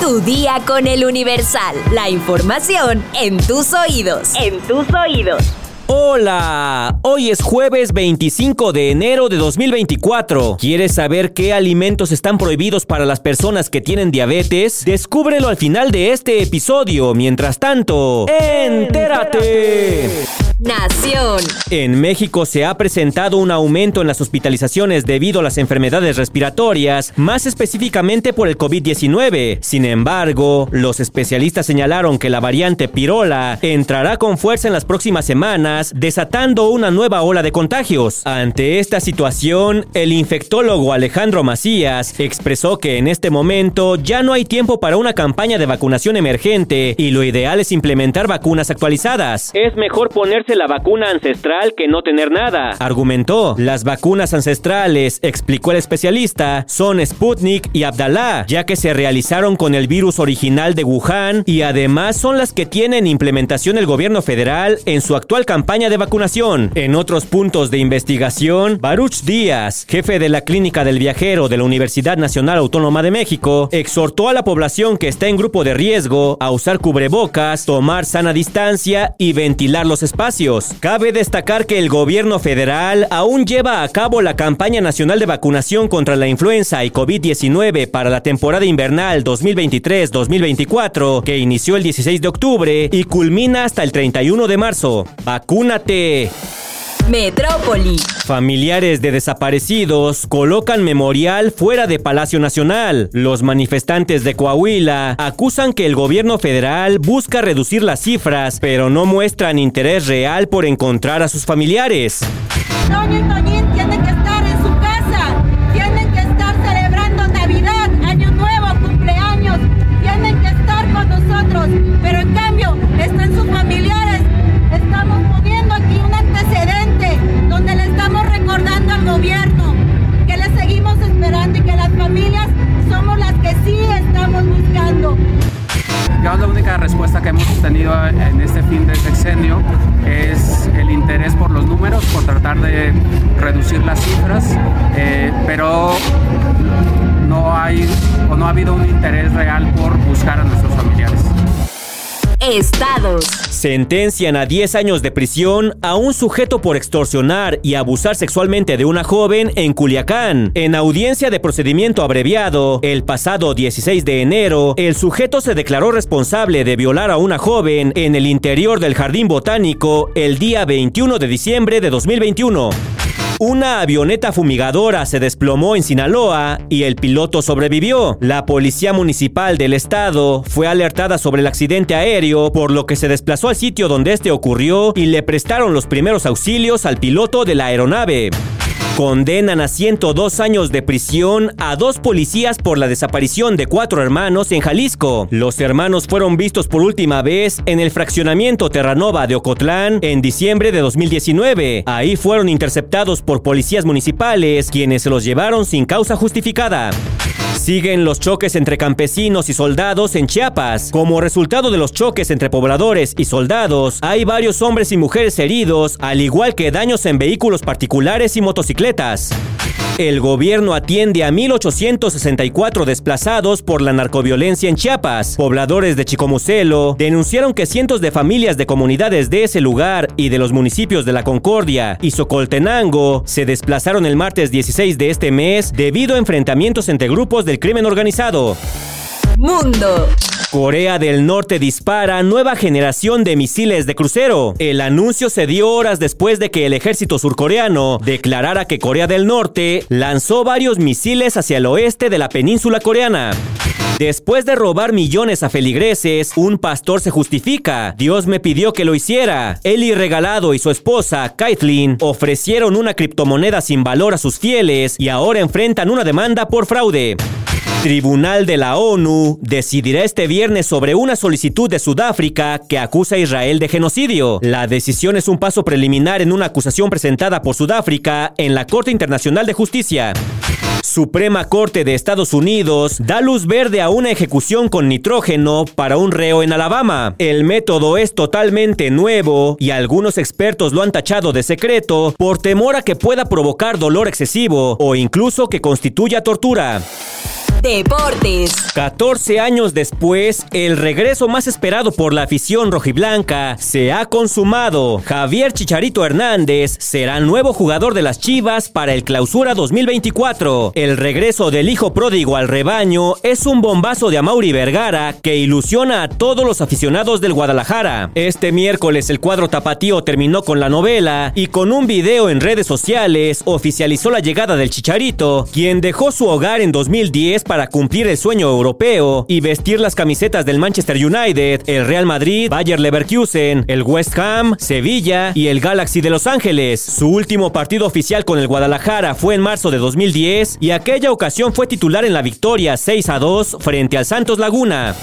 Tu día con el Universal. La información en tus oídos. En tus oídos. Hola, hoy es jueves 25 de enero de 2024. ¿Quieres saber qué alimentos están prohibidos para las personas que tienen diabetes? Descúbrelo al final de este episodio. Mientras tanto, entérate. Nación. En México se ha presentado un aumento en las hospitalizaciones debido a las enfermedades respiratorias, más específicamente por el COVID-19. Sin embargo, los especialistas señalaron que la variante Pirola entrará con fuerza en las próximas semanas, desatando una nueva ola de contagios. Ante esta situación, el infectólogo Alejandro Macías expresó que en este momento ya no hay tiempo para una campaña de vacunación emergente y lo ideal es implementar vacunas actualizadas. Es mejor ponerse la vacuna ancestral que no tener nada. Argumentó, las vacunas ancestrales, explicó el especialista, son Sputnik y Abdalá, ya que se realizaron con el virus original de Wuhan y además son las que tienen implementación el gobierno federal en su actual campaña de vacunación. En otros puntos de investigación, Baruch Díaz, jefe de la Clínica del Viajero de la Universidad Nacional Autónoma de México, exhortó a la población que está en grupo de riesgo a usar cubrebocas, tomar sana distancia y ventilar los espacios. Cabe destacar que el gobierno federal aún lleva a cabo la campaña nacional de vacunación contra la influenza y COVID-19 para la temporada invernal 2023-2024, que inició el 16 de octubre y culmina hasta el 31 de marzo. ¡Vacúnate! Metrópoli. Familiares de desaparecidos colocan memorial fuera de Palacio Nacional. Los manifestantes de Coahuila acusan que el gobierno federal busca reducir las cifras, pero no muestran interés real por encontrar a sus familiares. Toño y Toñín en este fin de sexenio es el interés por los números, por tratar de reducir las cifras, eh, pero no hay o no ha habido un interés real por buscar a nuestros familiares. Estados. Sentencian a 10 años de prisión a un sujeto por extorsionar y abusar sexualmente de una joven en Culiacán. En audiencia de procedimiento abreviado, el pasado 16 de enero, el sujeto se declaró responsable de violar a una joven en el interior del jardín botánico el día 21 de diciembre de 2021. Una avioneta fumigadora se desplomó en Sinaloa y el piloto sobrevivió. La policía municipal del estado fue alertada sobre el accidente aéreo, por lo que se desplazó al sitio donde este ocurrió y le prestaron los primeros auxilios al piloto de la aeronave. Condenan a 102 años de prisión a dos policías por la desaparición de cuatro hermanos en Jalisco. Los hermanos fueron vistos por última vez en el fraccionamiento Terranova de Ocotlán en diciembre de 2019. Ahí fueron interceptados por policías municipales, quienes se los llevaron sin causa justificada. Siguen los choques entre campesinos y soldados en Chiapas. Como resultado de los choques entre pobladores y soldados, hay varios hombres y mujeres heridos, al igual que daños en vehículos particulares y motocicletas. El gobierno atiende a 1.864 desplazados por la narcoviolencia en Chiapas. Pobladores de Chicomucelo denunciaron que cientos de familias de comunidades de ese lugar y de los municipios de La Concordia y Socoltenango se desplazaron el martes 16 de este mes debido a enfrentamientos entre grupos del crimen organizado. Mundo. Corea del Norte dispara nueva generación de misiles de crucero. El anuncio se dio horas después de que el ejército surcoreano declarara que Corea del Norte lanzó varios misiles hacia el oeste de la península coreana. Después de robar millones a feligreses, un pastor se justifica. Dios me pidió que lo hiciera. Eli Regalado y su esposa, Kathleen, ofrecieron una criptomoneda sin valor a sus fieles y ahora enfrentan una demanda por fraude. Tribunal de la ONU decidirá este viernes sobre una solicitud de Sudáfrica que acusa a Israel de genocidio. La decisión es un paso preliminar en una acusación presentada por Sudáfrica en la Corte Internacional de Justicia. Suprema Corte de Estados Unidos da luz verde a una ejecución con nitrógeno para un reo en Alabama. El método es totalmente nuevo y algunos expertos lo han tachado de secreto por temor a que pueda provocar dolor excesivo o incluso que constituya tortura. Deportes. 14 años después, el regreso más esperado por la afición rojiblanca se ha consumado. Javier Chicharito Hernández será nuevo jugador de las Chivas para el Clausura 2024. El regreso del hijo pródigo al rebaño es un bombazo de Amauri Vergara que ilusiona a todos los aficionados del Guadalajara. Este miércoles el cuadro tapatío terminó con la novela y con un video en redes sociales oficializó la llegada del Chicharito, quien dejó su hogar en 2010 para cumplir el sueño europeo y vestir las camisetas del Manchester United, el Real Madrid, Bayer Leverkusen, el West Ham, Sevilla y el Galaxy de Los Ángeles. Su último partido oficial con el Guadalajara fue en marzo de 2010 y aquella ocasión fue titular en la victoria 6 a 2 frente al Santos Laguna.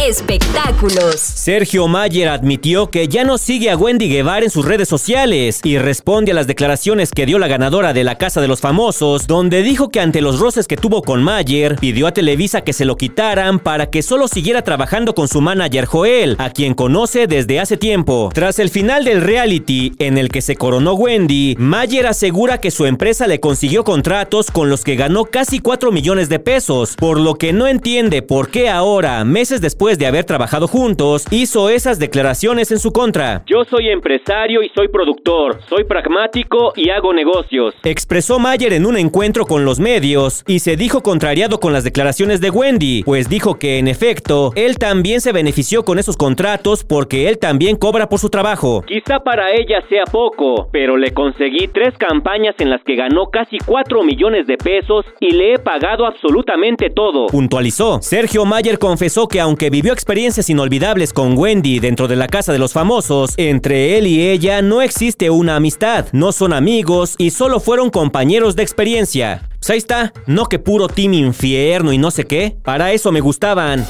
Espectáculos. Sergio Mayer admitió que ya no sigue a Wendy Guevara en sus redes sociales y responde a las declaraciones que dio la ganadora de la Casa de los Famosos, donde dijo que ante los roces que tuvo con Mayer, pidió a Televisa que se lo quitaran para que solo siguiera trabajando con su manager Joel, a quien conoce desde hace tiempo. Tras el final del reality en el que se coronó Wendy, Mayer asegura que su empresa le consiguió contratos con los que ganó casi 4 millones de pesos, por lo que no entiende por qué ahora, meses después después de haber trabajado juntos, hizo esas declaraciones en su contra. Yo soy empresario y soy productor, soy pragmático y hago negocios. Expresó Mayer en un encuentro con los medios y se dijo contrariado con las declaraciones de Wendy, pues dijo que en efecto, él también se benefició con esos contratos porque él también cobra por su trabajo. Quizá para ella sea poco, pero le conseguí tres campañas en las que ganó casi 4 millones de pesos y le he pagado absolutamente todo. Puntualizó. Sergio Mayer confesó que aunque vivió experiencias inolvidables con Wendy dentro de la casa de los famosos, entre él y ella no existe una amistad, no son amigos y solo fueron compañeros de experiencia. Pues ahí está, no que puro team infierno y no sé qué, para eso me gustaban.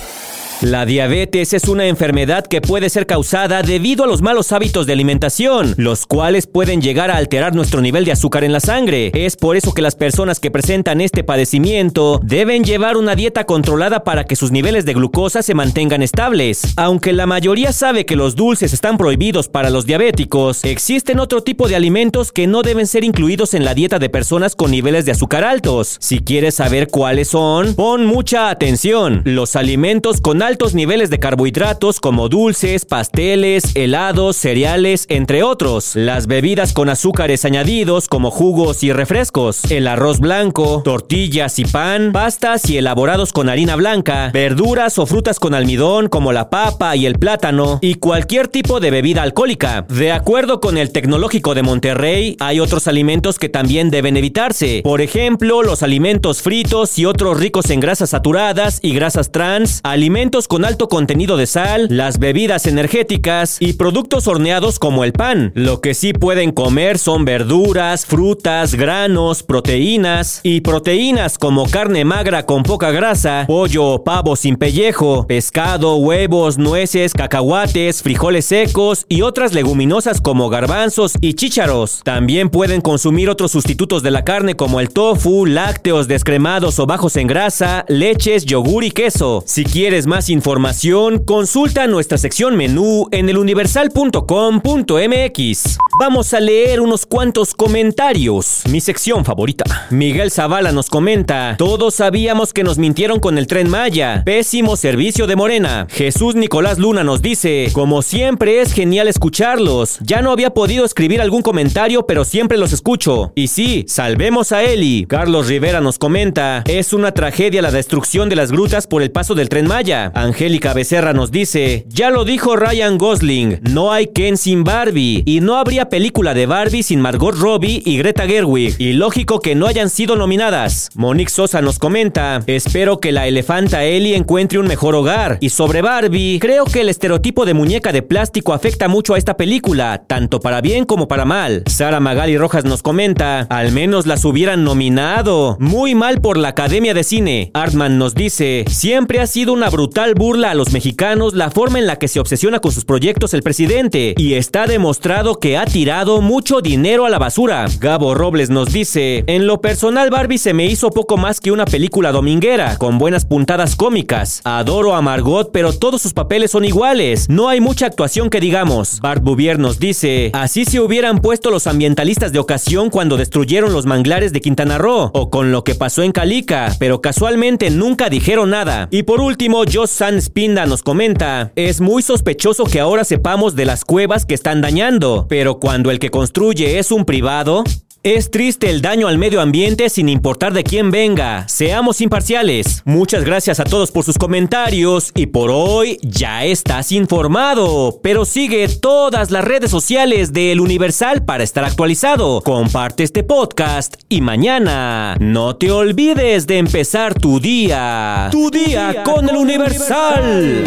La diabetes es una enfermedad que puede ser causada debido a los malos hábitos de alimentación, los cuales pueden llegar a alterar nuestro nivel de azúcar en la sangre. Es por eso que las personas que presentan este padecimiento deben llevar una dieta controlada para que sus niveles de glucosa se mantengan estables. Aunque la mayoría sabe que los dulces están prohibidos para los diabéticos, existen otro tipo de alimentos que no deben ser incluidos en la dieta de personas con niveles de azúcar altos. Si quieres saber cuáles son, pon mucha atención. Los alimentos con alto altos niveles de carbohidratos como dulces, pasteles, helados, cereales, entre otros. Las bebidas con azúcares añadidos como jugos y refrescos. El arroz blanco, tortillas y pan, pastas y elaborados con harina blanca, verduras o frutas con almidón como la papa y el plátano y cualquier tipo de bebida alcohólica. De acuerdo con el Tecnológico de Monterrey, hay otros alimentos que también deben evitarse. Por ejemplo, los alimentos fritos y otros ricos en grasas saturadas y grasas trans, alimentos con alto contenido de sal, las bebidas energéticas y productos horneados como el pan. Lo que sí pueden comer son verduras, frutas, granos, proteínas y proteínas como carne magra con poca grasa, pollo o pavo sin pellejo, pescado, huevos, nueces, cacahuates, frijoles secos y otras leguminosas como garbanzos y chícharos. También pueden consumir otros sustitutos de la carne como el tofu, lácteos descremados o bajos en grasa, leches, yogur y queso. Si quieres más información, consulta nuestra sección menú en eluniversal.com.mx. Vamos a leer unos cuantos comentarios. Mi sección favorita. Miguel Zavala nos comenta, todos sabíamos que nos mintieron con el tren Maya. Pésimo servicio de Morena. Jesús Nicolás Luna nos dice, como siempre es genial escucharlos. Ya no había podido escribir algún comentario, pero siempre los escucho. Y sí, salvemos a Eli. Carlos Rivera nos comenta, es una tragedia la destrucción de las grutas por el paso del tren Maya. Angélica Becerra nos dice, ya lo dijo Ryan Gosling, no hay Ken sin Barbie y no habría película de Barbie sin Margot Robbie y Greta Gerwig y lógico que no hayan sido nominadas. Monique Sosa nos comenta, espero que la elefanta Ellie encuentre un mejor hogar y sobre Barbie, creo que el estereotipo de muñeca de plástico afecta mucho a esta película, tanto para bien como para mal. Sara Magali Rojas nos comenta, al menos las hubieran nominado. Muy mal por la Academia de Cine. Artman nos dice, siempre ha sido una brutal total burla a los mexicanos la forma en la que se obsesiona con sus proyectos el presidente y está demostrado que ha tirado mucho dinero a la basura. Gabo Robles nos dice, en lo personal Barbie se me hizo poco más que una película dominguera, con buenas puntadas cómicas. Adoro a Margot, pero todos sus papeles son iguales. No hay mucha actuación que digamos. Bart Bouvier nos dice, así se hubieran puesto los ambientalistas de ocasión cuando destruyeron los manglares de Quintana Roo, o con lo que pasó en Calica, pero casualmente nunca dijeron nada. Y por último, Joss San Spinda nos comenta, es muy sospechoso que ahora sepamos de las cuevas que están dañando, pero cuando el que construye es un privado, es triste el daño al medio ambiente sin importar de quién venga. Seamos imparciales. Muchas gracias a todos por sus comentarios y por hoy ya estás informado. Pero sigue todas las redes sociales de El Universal para estar actualizado. Comparte este podcast y mañana no te olvides de empezar tu día. Tu día, con, El Universal.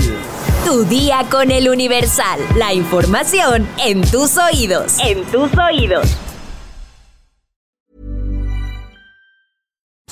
Tu día con El Universal. La información en tus oídos. En tus oídos.